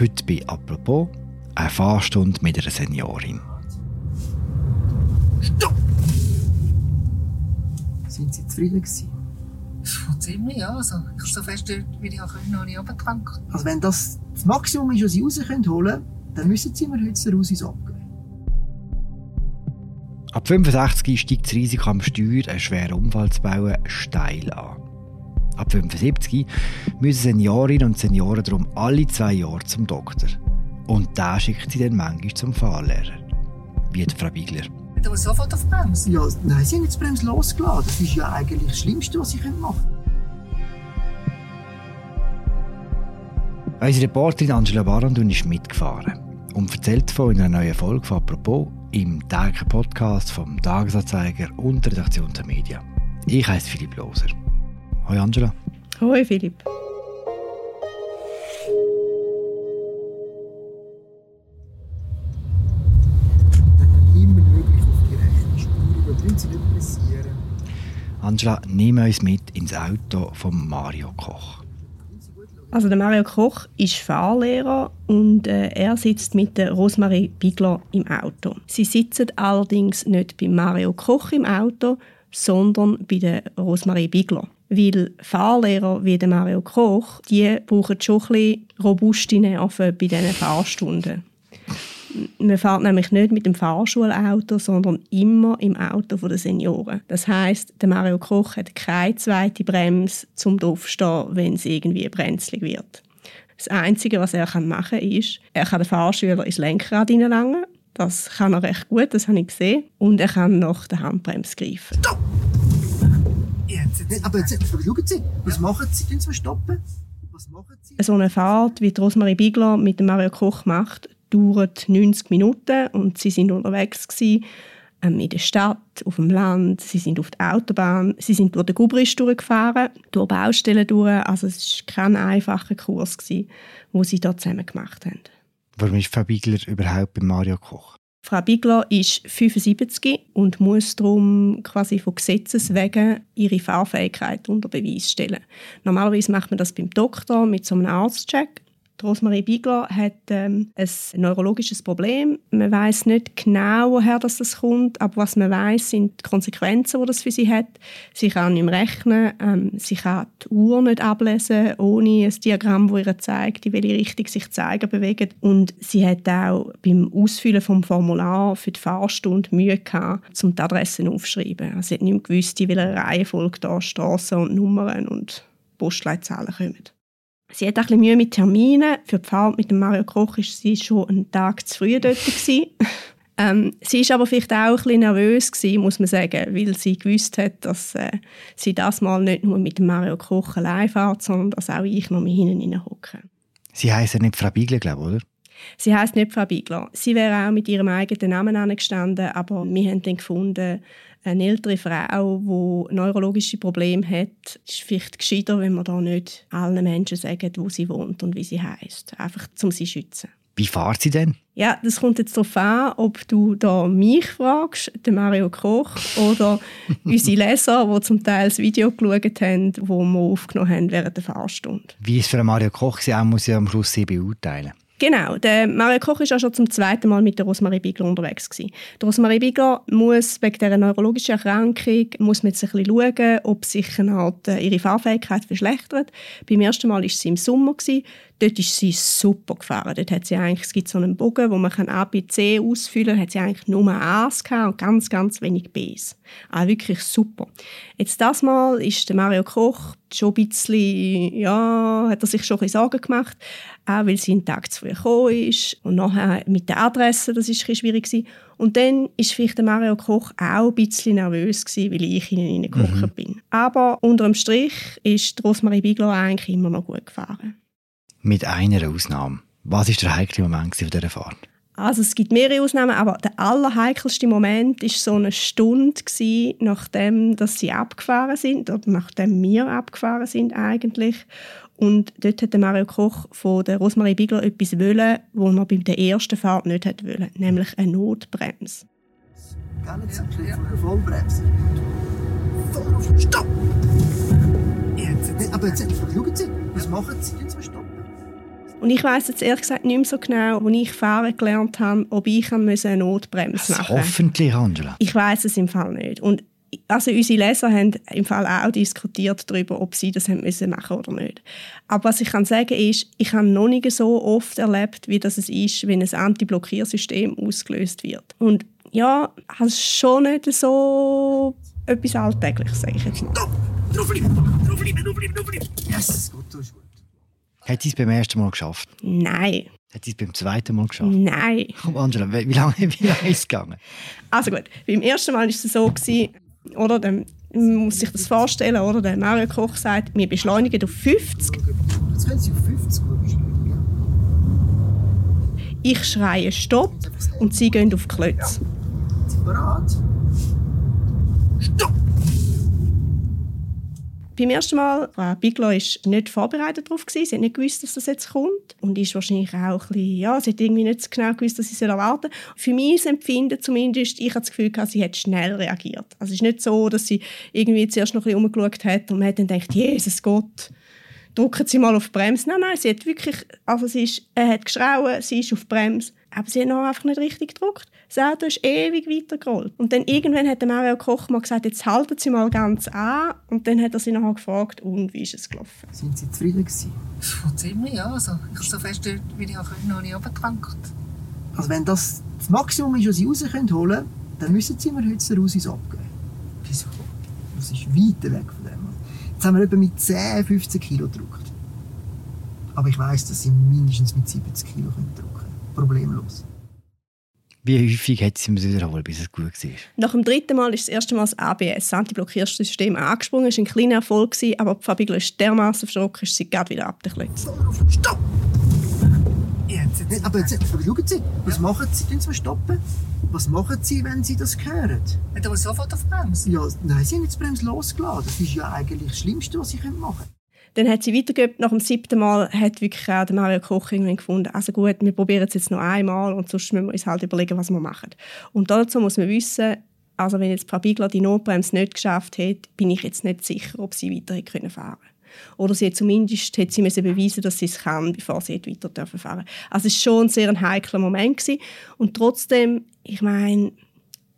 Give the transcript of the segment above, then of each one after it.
Heute bei «Apropos» eine Fahrstunde mit einer Seniorin. Stopp! Sind Sie zufrieden gewesen? Schon ziemlich, ja. Also, ich so fest dort, wie ich auch können, noch nicht runtergewankt. Also wenn das das Maximum ist, was Sie raus können holen dann müssen Sie mir heute raus ins Abgeben. Ab 65 steigt das Risiko am Steuer, einen schweren Unfall zu bauen, steil an. Ab 75 müssen Seniorinnen und Senioren darum alle zwei Jahre zum Doktor. Und da schickt sie dann manchmal zum Fahrlehrer. Wie die Frau Bigler. Du musst sofort auf die Bremse. Ja, nein, Sie haben jetzt die Bremse losgelassen. Das ist ja eigentlich das Schlimmste, was Sie machen können. Unsere Reporterin Angela Barandun ist mitgefahren und erzählt von einer neuen Folge von «Apropos» im täglichen Podcast vom Tagesanzeiger und der Redaktion der Medien. Ich heiße Philipp Loser. Hoi Angela. Hoi Philipp. Angela, nimm uns mit ins Auto von Mario Koch. Also der Mario Koch ist Fahrlehrer und äh, er sitzt mit der Rosmarie Bigler im Auto. Sie sitzen allerdings nicht bei Mario Koch im Auto, sondern bei der Rosmarie Bigler. Weil Fahrlehrer wie Mario Koch, die brauchen schon ein robuste Nerven bei diesen Fahrstunden. Man fährt nämlich nicht mit dem Fahrschulauto, sondern immer im Auto der Senioren. Das heißt, der Mario Koch hat keine zweite Bremse zum Aufstehen, wenn es irgendwie brenzlig wird. Das Einzige, was er machen kann, ist, er kann den Fahrschüler ins Lenkrad hineinlangen. Das kann er recht gut, das habe ich gesehen. Und er kann nach der Handbremse greifen. Stopp! Nein, aber jetzt, aber schauen Sie, was machen Sie? Können Sie stoppen? Was machen Sie? So eine Fahrt, wie die Rosmarie Bigler mit Mario Koch macht, dauert 90 Minuten und sie sind unterwegs gewesen, ähm, in der Stadt, auf dem Land, sie sind auf der Autobahn, sie sind durch den Gubrisch durchgefahren, durch Baustellen durch, also es war kein einfacher Kurs, gewesen, wo sie dort zusammen gemacht haben. Warum ist Frau Bigler überhaupt bei Mario Koch? Frau Bigler ist 75 und muss darum quasi von Gesetzes wegen ihre Fahrfähigkeit unter Beweis stellen. Normalerweise macht man das beim Doktor mit so einem Arztcheck. Die Rosmarie Bigler hat ähm, ein neurologisches Problem. Man weiß nicht genau, woher das, kommt, aber was man weiß, sind die Konsequenzen, die das für sie hat. Sie kann nicht mehr rechnen, ähm, sie kann die Uhr nicht ablesen, ohne ein Diagramm, das ihr zeigt, in welche Richtung sich die Zeiger bewegen. Und sie hat auch beim Ausfüllen vom Formular für die Fahrstunde Mühe gehabt, um die Adressen aufzuschreiben. Also sie hat nicht mehr gewusst, in welcher Reihenfolge da Strassen und Nummern und Postleitzahlen kommen. Sie hat auch ein bisschen Mühe mit Terminen. Für die Fahrt mit dem Mario Koch war sie schon einen Tag zu früh dort. ähm, sie war aber vielleicht auch ein bisschen nervös, gewesen, muss man sagen, weil sie gewusst hat, dass äh, sie das mal nicht nur mit dem Mario Koch allein fährt, sondern dass auch ich noch mit hinten hocke. Sie heisst ja nicht Frau Bigler, glaube ich, oder? Sie heißt nicht Frau Bigler. Sie wäre auch mit ihrem eigenen Namen angestanden, aber wir haben dann gefunden, eine ältere Frau, die neurologische Probleme hat, ist vielleicht gescheiter, wenn wir da nicht allen Menschen sagen, wo sie wohnt und wie sie heißt, einfach um sie zu schützen. Wie fahrt sie denn? Ja, das kommt jetzt darauf an, ob du da mich fragst, den Mario Koch, oder unsere Leser, die zum Teil das Video geschaut haben, das wir aufgenommen haben während der Fahrstunde. Wie ist für Mario Koch sie auch muss ja am Schluss sie beurteilen. Genau, der Mario Koch ist auch schon zum zweiten Mal mit der Rosmarie Bigler unterwegs gewesen. Die Rosmarie Bigler muss wegen dieser neurologischen Erkrankung muss man jetzt ein bisschen schauen, ob sich halt ihre Fahrfähigkeit verschlechtert. Beim ersten Mal war sie im Sommer gewesen. Dort ist sie super gefahren. Dort hat sie eigentlich, es gibt so einen Bogen, wo man A, B, C ausfüllen kann. hat sie eigentlich nur A's und ganz, ganz wenig B's. Also wirklich super. Jetzt das Mal ist der Mario Koch schon ein bisschen, ja, hat er sich schon ein bisschen Sorgen gemacht, auch weil sie einen Tag zu früh gekommen ist. Und nachher mit der Adresse, das war ein schwierig. Gewesen. Und dann war vielleicht der Mario Koch auch ein bisschen nervös, gewesen, weil ich ihnen reingekocht mhm. bin. Aber unter dem Strich ist Rosmarie Bigler eigentlich immer noch gut gefahren. Mit einer Ausnahme. Was war der heikle Moment dieser Fahrt? Also es gibt mehrere Ausnahmen, aber der allerheikelste Moment war so eine Stunde, gewesen, nachdem dass sie abgefahren sind, oder nachdem wir abgefahren sind eigentlich. Und dort hat Mario Koch von der Rosmarie Bigler etwas wollen, was er bei der ersten Fahrt nicht hat wollen, nämlich eine Notbremse. Gar nicht so ja, ja. Vollbremse. Voll auf Stopp! Jetzt, jetzt. Aber jetzt, schauen Sie, was machen Sie? Stoppen? Und ich weiß jetzt ehrlich gesagt nicht mehr so genau, als ich fahren gelernt habe, ob ich eine Notbremse machen musste. Hoffentlich, Angela. Ich weiß es im Fall nicht. Und also unsere Leser haben im Fall auch diskutiert darüber, ob sie das haben müssen machen oder nicht. Aber was ich kann sagen ist, ich habe noch nicht so oft erlebt, wie das es ist, wenn ein Anti-Blockiersystem ausgelöst wird. Und ja, das ist schon nicht so etwas Alltägliches, sage ich jetzt mal. Stopp! Draufbleiben! Draufbleiben, draufbleiben, draufbleiben! Yes, gut, du ist gut. Hat sie es beim ersten Mal geschafft? Nein. Hat sie es beim zweiten Mal geschafft? Nein. Komm, Angela, wie wie lange, wie lange ist es gegangen? Also gut, beim ersten Mal war es so, gewesen, oder, dann man muss sich das vorstellen, oder? Der Mario Koch sagt, wir beschleunigen auf 50. Jetzt können sie auf 50 gut beschreiben, ja? Ich schreie Stopp und sie gehen auf die Klötze. Sind bereit? Stopp! Beim ersten Mal, Frau Biglo war nicht vorbereitet darauf. Sie hat nicht gewusst, dass das jetzt kommt. Und ist wahrscheinlich auch ein bisschen, ja, sie hat irgendwie nicht genau gewusst, dass sie erwarten soll. Für mich Empfinden zumindest, ich habe das Gefühl, gehabt, sie hat schnell reagiert. Also es ist nicht so, dass sie irgendwie zuerst noch ein bisschen umgeschaut hat und man hat dann gedacht, Jesus Gott, drücken Sie mal auf die Bremse. Nein, nein, sie hat wirklich, also sie ist, er hat geschrauen, sie ist auf die Bremse, aber sie hat noch einfach nicht richtig gedrückt. Das Auto ist ewig weitergerollt. Und dann irgendwann hat der Mario Koch mal gesagt, jetzt halten Sie mal ganz an. Und dann hat er sie nachher gefragt, und wie ist es gelaufen? Sind sie zufrieden gewesen? Schon ziemlich, ja. Also, ich habe so fest dort, wie ich auch noch nicht runtergewankt. Also wenn das das Maximum ist, was sie raus können holen dann müssen sie mir heute raus ins abgeben. Wieso? Das ist weit weg von dem. Jetzt haben wir etwa mit 10, 15 Kilo gedruckt. Aber ich weiss, dass sie mindestens mit 70 Kilo können drucken Problemlos. Wie häufig hat sie es wiederholt, bis es gut war? Nach dem dritten Mal ist das erste Mal das ABS, das Antiblockiersystem, angesprungen. Es war ein kleiner Erfolg, gewesen, aber die Fabiglo ist dermaßen verschrocken, ist sie gerade wieder ab der Klötze. Voll drauf. Stopp! Jetzt, jetzt, Nicht, aber jetzt, aber schauen Sie, was machen Sie? Tun Sie stoppen. Was machen Sie, wenn Sie das hören? Hat aber sofort auf die Bremse. Ja, nein, Sie haben jetzt die Bremse losgelassen. Das ist ja eigentlich das Schlimmste, was Sie machen können. Dann hat sie weitergegeben. Nach dem siebten Mal hat wirklich auch der Mario Koch irgendwann gefunden, also gut, wir probieren es jetzt noch einmal und sonst müssen wir uns halt überlegen, was wir machen. Und dazu muss man wissen, also wenn jetzt Frau Bigler die Notbremse nicht geschafft hätte, bin ich jetzt nicht sicher, ob sie weiter hätte können oder sie hat zumindest hat sie müssen beweisen, dass sie es kann, bevor sie hätte weiter dürfen fahren. Also es war schon ein sehr heikler Moment gewesen. und trotzdem, ich meine,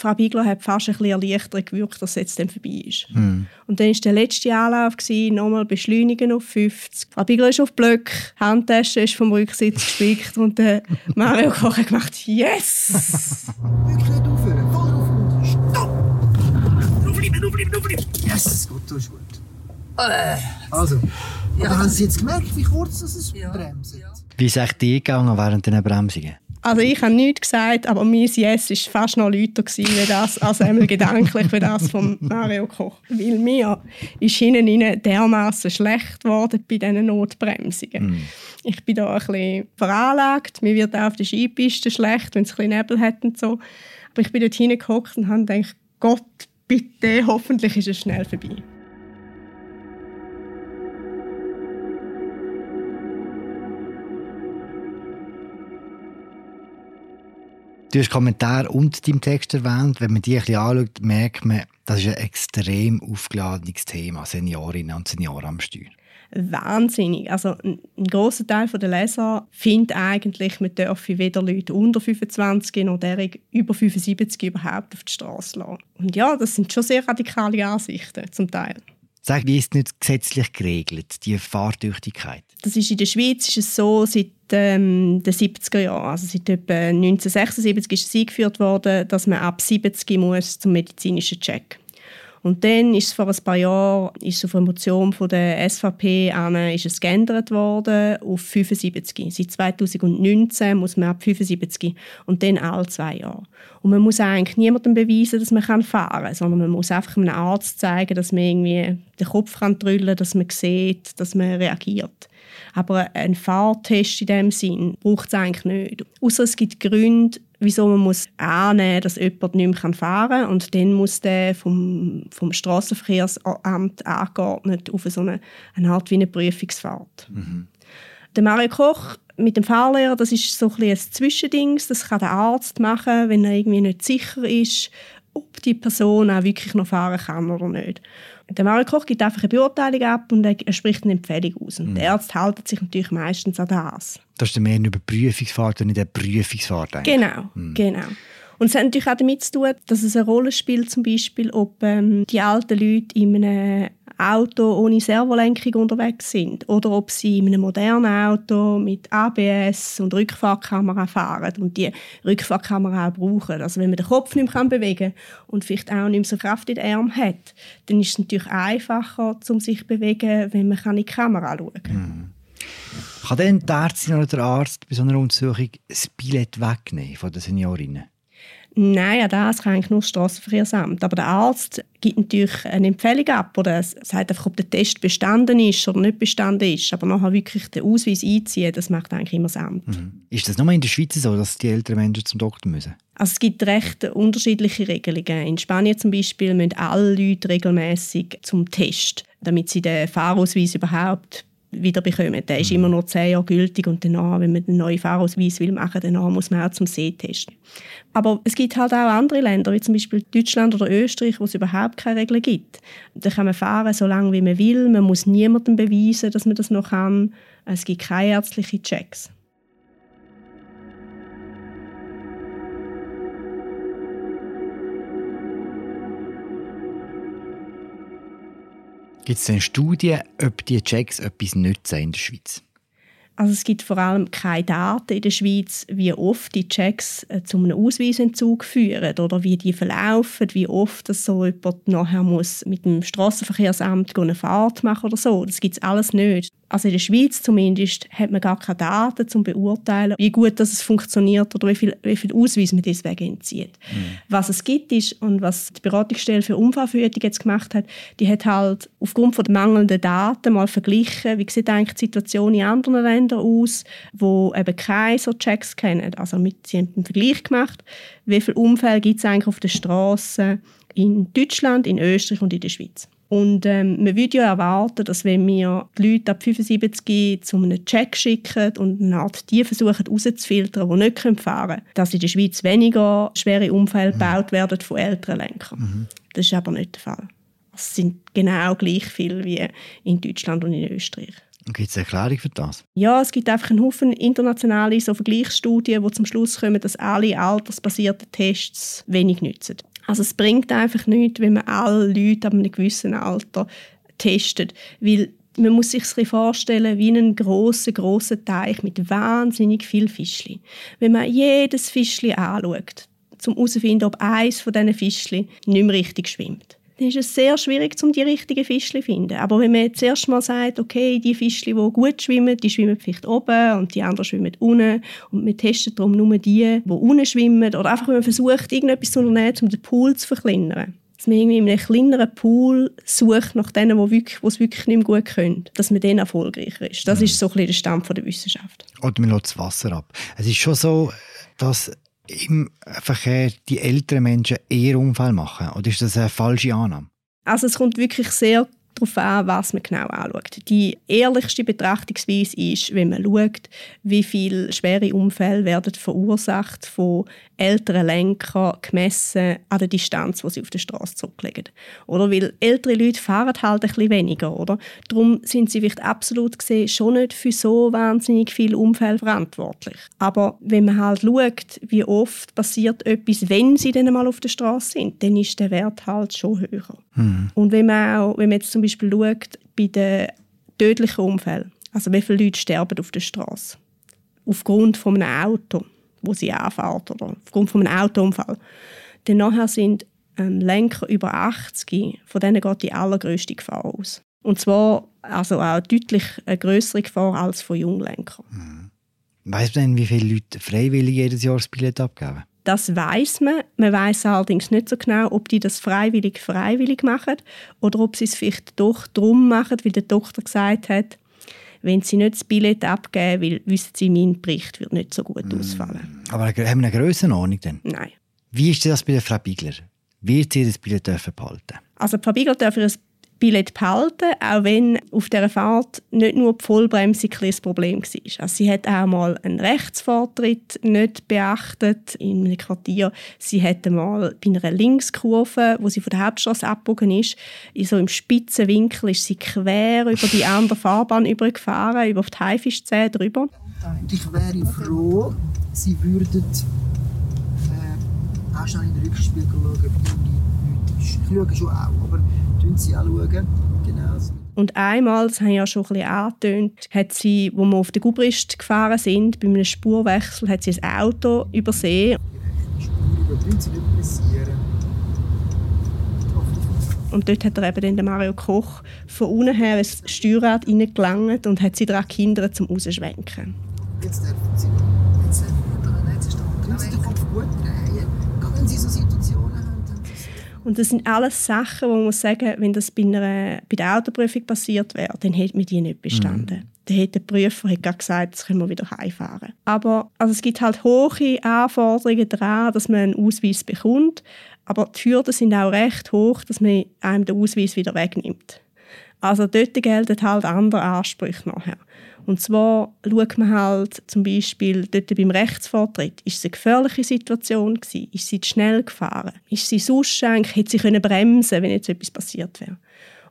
Frau Bigler hat fast ein bisschen erleichtert gewirkt, dass es jetzt dann vorbei ist. Und dann war der letzte Anlauf, gewesen, nochmal beschleunigen auf 50. Frau Bigler ist auf Blöcke, die Handtasche ist vom Rücksitz gespickt und der Mario Koch hat gemacht, yes! Wirklich nicht aufhören. Voll drauf stopp! Draufbleiben, draufbleiben, draufbleiben. Yes, gut, du ist gut. Äh, Also, Ja. haben Sie jetzt gemerkt, wie kurz das es Ja, bremst? ja. Wie ist es dir gegangen während diesen Bremsungen? Also ich habe nichts gesagt, aber mein Yes war fast noch lauter wie das, also einmal gedanklich wie das von Mario Koch. Weil mir ist hinten rein dermaßen schlecht geworden bei diesen Notbremsungen. Ich bin da ein bisschen veranlagt, mir wird auch auf der Skipiste schlecht, wenn es ein bisschen Nebel hat und so. Aber ich bin dort hingehockt und habe gedacht, Gott, bitte, hoffentlich ist es schnell vorbei. Du hast Kommentar und deinem Text erwähnt. Wenn man die ein bisschen anschaut, merkt man, das ist ein extrem aufgeladenes Thema, Seniorinnen und Senioren am Steuer. wahnsinnig. Also ein, großer Teil der Leser findet eigentlich, man dürfe weder Leute unter 25 noch derige über 75 überhaupt auf die Straße lassen. Und ja, das sind schon sehr radikale Ansichten zum Teil. Sag, wie ist nicht gesetzlich geregelt, die Fahrtüchtigkeit? Das ist in der Schweiz ist es so seit ähm, den 70er Jahren, also seit etwa 1976 ist es eingeführt worden, dass man ab 70 muss zum medizinischen Check. Und dann ist es vor ein paar Jahren ist auf eine Motion von der SVP an, ist es geändert worden auf 75. Seit 2019 muss man ab 75 und dann alle zwei Jahre. Und man muss eigentlich niemandem beweisen, dass man fahren kann, sondern man muss einfach einem Arzt zeigen, dass man irgendwie den Kopf kann drüllen dass man sieht, dass man reagiert. Aber ein Fahrtest in dem Sinn braucht es eigentlich nicht. Außer es gibt Gründe, wieso man muss annehmen dass jemand nicht mehr fahren kann. Und dann muss der vom, vom Strassenverkehrsamt angeordnet auf so eine, eine Art wie eine Prüfungsfahrt. Der Mario Koch mit dem Fahrlehrer, das ist so ein, ein Zwischending. Das kann der Arzt machen, wenn er irgendwie nicht sicher ist, ob die Person auch wirklich noch fahren kann oder nicht. Der Mario Koch gibt einfach eine Beurteilung ab und er spricht eine Empfehlung aus. Und der Arzt hält sich natürlich meistens an das. Das ist mehr eine Überprüfungsfahrt und nicht eine Prüfungsfahrt. Eigentlich. Genau, genau. Und es hat natürlich auch damit zu tun, dass es eine Rolle spielt, zum Beispiel, ob ähm, die alten Leute in einem Auto ohne Servolenkung unterwegs sind oder ob sie in einem modernen Auto mit ABS und Rückfahrkamera fahren und die Rückfahrkamera auch brauchen. Also wenn man den Kopf nicht mehr bewegen kann und vielleicht auch nicht mehr so Kraft in den Arm hat, dann ist es natürlich einfacher, um sich zu bewegen, wenn man in die Kamera schauen kann. Kann dann die Ärztin oder der Arzt bei so einer Untersuchung das Billett wegnehmen von den Seniorinnen? Nein, ja, das kann eigentlich nur das Strassenverkehrsamt. Aber der Arzt gibt natürlich eine Empfehlung ab oder sagt einfach, ob der Test bestanden ist oder nicht bestanden ist. Aber nachher wirklich den Ausweis einziehen, das macht eigentlich immer das Amt. Mhm. Ist das nur in der Schweiz so, dass die älteren Menschen zum Doktor müssen? Also es gibt recht unterschiedliche Regelungen. In Spanien zum Beispiel müssen alle Leute regelmäßig zum Test, damit sie den Fahrausweis überhaupt wieder bekommen. Der ist immer noch zehn Jahre gültig und danach, wenn man einen neuen Fahrausweis will machen, danach muss man auch zum Sehtest. Aber es gibt halt auch andere Länder, wie zum Beispiel Deutschland oder Österreich, wo es überhaupt keine Regeln gibt. Da kann man fahren, so lange wie man will. Man muss niemandem beweisen, dass man das noch kann. Es gibt keine ärztlichen Checks. Gibt es denn Studien, ob die Checks etwas nützen in der Schweiz? Also es gibt vor allem keine Daten in der Schweiz, wie oft die Checks äh, zu einem Ausweisentzug führen oder wie die verlaufen, wie oft das so jemand nachher muss mit dem Straßenverkehrsamt eine Fahrt machen oder so. Das gibt es alles nicht. Also in der Schweiz zumindest hat man gar keine Daten, um zu beurteilen, wie gut das funktioniert oder wie viel, wie viel Ausweis man deswegen entzieht. Mhm. Was es gibt ist, und was die Beratungsstelle für Unfallverhütung jetzt gemacht hat, die hat halt aufgrund von der mangelnden Daten mal verglichen, wie sieht eigentlich die Situation in anderen Ländern aus, wo eben keine so Checks kennen. Also mit, sie haben einen Vergleich gemacht, wie viele Unfälle gibt es eigentlich auf der Straße in Deutschland, in Österreich und in der Schweiz. Und ähm, man würde ja erwarten, dass wenn wir die Leute ab 75 zu einem Check schicken und eine Art die versuchen herauszufiltern, die nicht fahren können, dass in der Schweiz weniger schwere Unfälle mhm. gebaut werden von älteren Lenkern. Mhm. Das ist aber nicht der Fall. Es sind genau gleich viele wie in Deutschland und in Österreich. Gibt es eine Erklärung für das? Ja, es gibt einfach einen Haufen internationale so Vergleichsstudien, die zum Schluss kommen, dass alle altersbasierten Tests wenig nützen. Also es bringt einfach nichts, wenn man alle Leute ab einem gewissen Alter testet, weil man muss sich vorstellen wie einen großen großen Teich mit wahnsinnig viel Fischli. Wenn man jedes Fischli anschaut, um herauszufinden, ob eins von diesen Fischli nicht mehr richtig schwimmt, dann ist es sehr schwierig, um die richtigen Fischli zu finden. Aber wenn man jetzt erst mal sagt, okay, die Fischli, die gut schwimmen, die schwimmen vielleicht oben und die anderen schwimmen unten und man testet darum nur die, die unten schwimmen oder einfach, wenn man versucht, irgendetwas zu unternehmen, um den Pool zu verkleinern. Dass man irgendwie in einem kleineren Pool sucht nach denen, die wirklich, es wirklich nicht mehr gut können. Dass man dann erfolgreicher ist. Das mhm. ist so ein bisschen der Stand der Wissenschaft. Oder man lässt das Wasser ab. Es ist schon so, dass im Verkehr die älteren Menschen eher Unfall machen? Oder ist das eine falsche Annahme? Also es kommt wirklich sehr darauf an, was man genau anschaut. Die ehrlichste Betrachtungsweise ist, wenn man schaut, wie viele schwere Unfälle werden verursacht von älteren Lenkern gemessen an der Distanz, die sie auf der Straße zurücklegen. Oder weil ältere Leute fahren halt ein bisschen weniger, oder? Darum sind sie vielleicht absolut gesehen schon nicht für so wahnsinnig viele Unfälle verantwortlich. Aber wenn man halt schaut, wie oft passiert etwas, wenn sie dann mal auf der Straße sind, dann ist der Wert halt schon höher. Mhm. Und wenn man auch, wenn man jetzt zum Beispiel schaut, bei den tödlichen Unfällen, also wie viele Leute sterben auf der Straße aufgrund von einem Auto, wo sie anfährt oder aufgrund von einem Autounfall, dann nachher sind ähm, Lenker über 80, von denen geht die allergrößte Gefahr aus. Und zwar also auch deutlich eine größere Gefahr als von Junglenkern. Mhm. Weißt du denn, wie viele Leute freiwillig jedes Jahr das Billett abgeben? Das weiß man. Man weiß allerdings nicht so genau, ob die das freiwillig freiwillig machen oder ob sie es vielleicht doch drum machen, wie der Doktor gesagt hat. Wenn sie nicht das Billett abgeben, weil wissen sie, mein Bericht wird nicht so gut mm. ausfallen. Aber haben wir eine Grössenordnung denn? Nein. Wie ist das bei der Frau Bigler? Wird sie das Billett behalten? Also Frau Bigler darf ihr Billett behalten, auch wenn auf dieser Fahrt nicht nur die Vollbremse ein Problem war. Also sie hat auch mal einen Rechtsvortritt nicht beachtet in einem Quartier. Sie hat mal bei einer Linkskurve, wo sie von der Hauptstraße abgebogen ist, in so im spitzen Winkel ist sie quer über die andere Fahrbahn übergefahren, über die Haifischzähne drüber. Ich wäre froh, Sie würden äh, auch schnell in den Rückspiegel schauen, ob irgendwie nichts ist. Ich schaue schon auch, aber Sie auch. Schauen. Genau. Und einmal, das habe ich ja schon ein bisschen angetönt, hat sie, wo wir auf der Gubrist gefahren sind, bei einem Spurwechsel, hat sie ein Auto übersehen. Spur über Sie nicht passieren. Und dort hat er eben dann den Mario Koch von unten her ins Steuerrad reingelangt und hat sie daran gehindert, zum Rausschwenken. Jetzt dürfen Sie. Jetzt äh, jetzt ist Sie der Kopf gut drehen. Gerade wenn Sie Und das sind alles Sachen, wo man muss sagen, wenn das bei, einer, bei der Autoprüfung passiert wäre, dann hätte man die nicht bestanden. Dann hätte der Prüfer gerade gesagt, jetzt können wir wieder heimfahren. Aber also es gibt halt hohe Anforderungen daran, dass man einen Ausweis bekommt. Aber die Hürden sind auch recht hoch, dass man einem den Ausweis wieder wegnimmt. Also dort gelten halt andere Ansprüche nachher. Und zwar schaut man halt zum Beispiel dort beim Rechtsvortritt, ist es eine gefährliche Situation gewesen? Ist sie zu schnell gefahren? Ist sie sonst eigentlich, hätte sie können bremsen wenn jetzt etwas passiert wäre?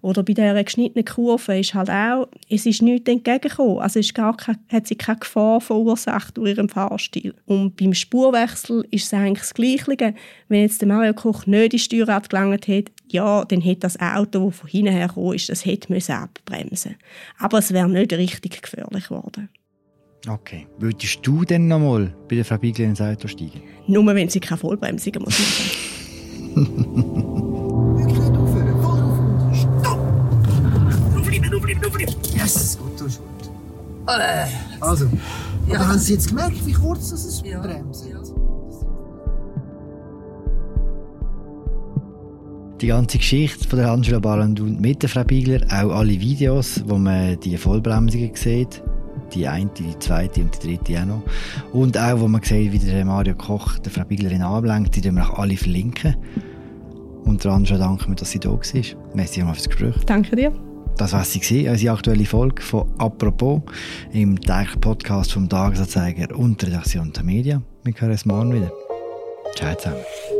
Oder bei dieser geschnittenen Kurve ist halt auch, es ist nichts entgegengekommen. Also es ist gar keine, hat sie keine Gefahr verursacht durch ihren Fahrstil. Und beim Spurwechsel ist es eigentlich das Gleiche. Wenn jetzt der Mario Koch nicht ins Steuerrad gelangt hätte, ja, dann hätte das Auto, das von hinten her ist, das hätte müssen abbremsen Aber es wäre nicht richtig gefährlich geworden. Okay. Würdest du denn noch mal bei der Frau Biegler ins Auto steigen? Nur wenn sie keine Vollbremsungen muss machen Wirklich Yes, gut, du bist gut. Äh, Also, Ja. aber haben Sie jetzt gemerkt, wie kurz das ist? Ja. Bremsen? Ja. Die ganze Geschichte von der Angela Balandun mit der Frau Biegler, auch alle Videos, wo man die Vollbremsungen sieht, die eine, die zweite und die dritte auch noch. Und auch, wo man sieht, wie der Mario Koch der Frau Bieglerin anlenkt, die wir auch alle verlinken. Und der Angela danken wir, dass sie da war. Merci für das Gespräch. Danke dir. Das war sie unsere aktuelle Folge von «Apropos» im täglichen Podcast vom Tagesanzeiger und der Redaktion der Medien. Wir hören uns morgen wieder. Ciao zusammen.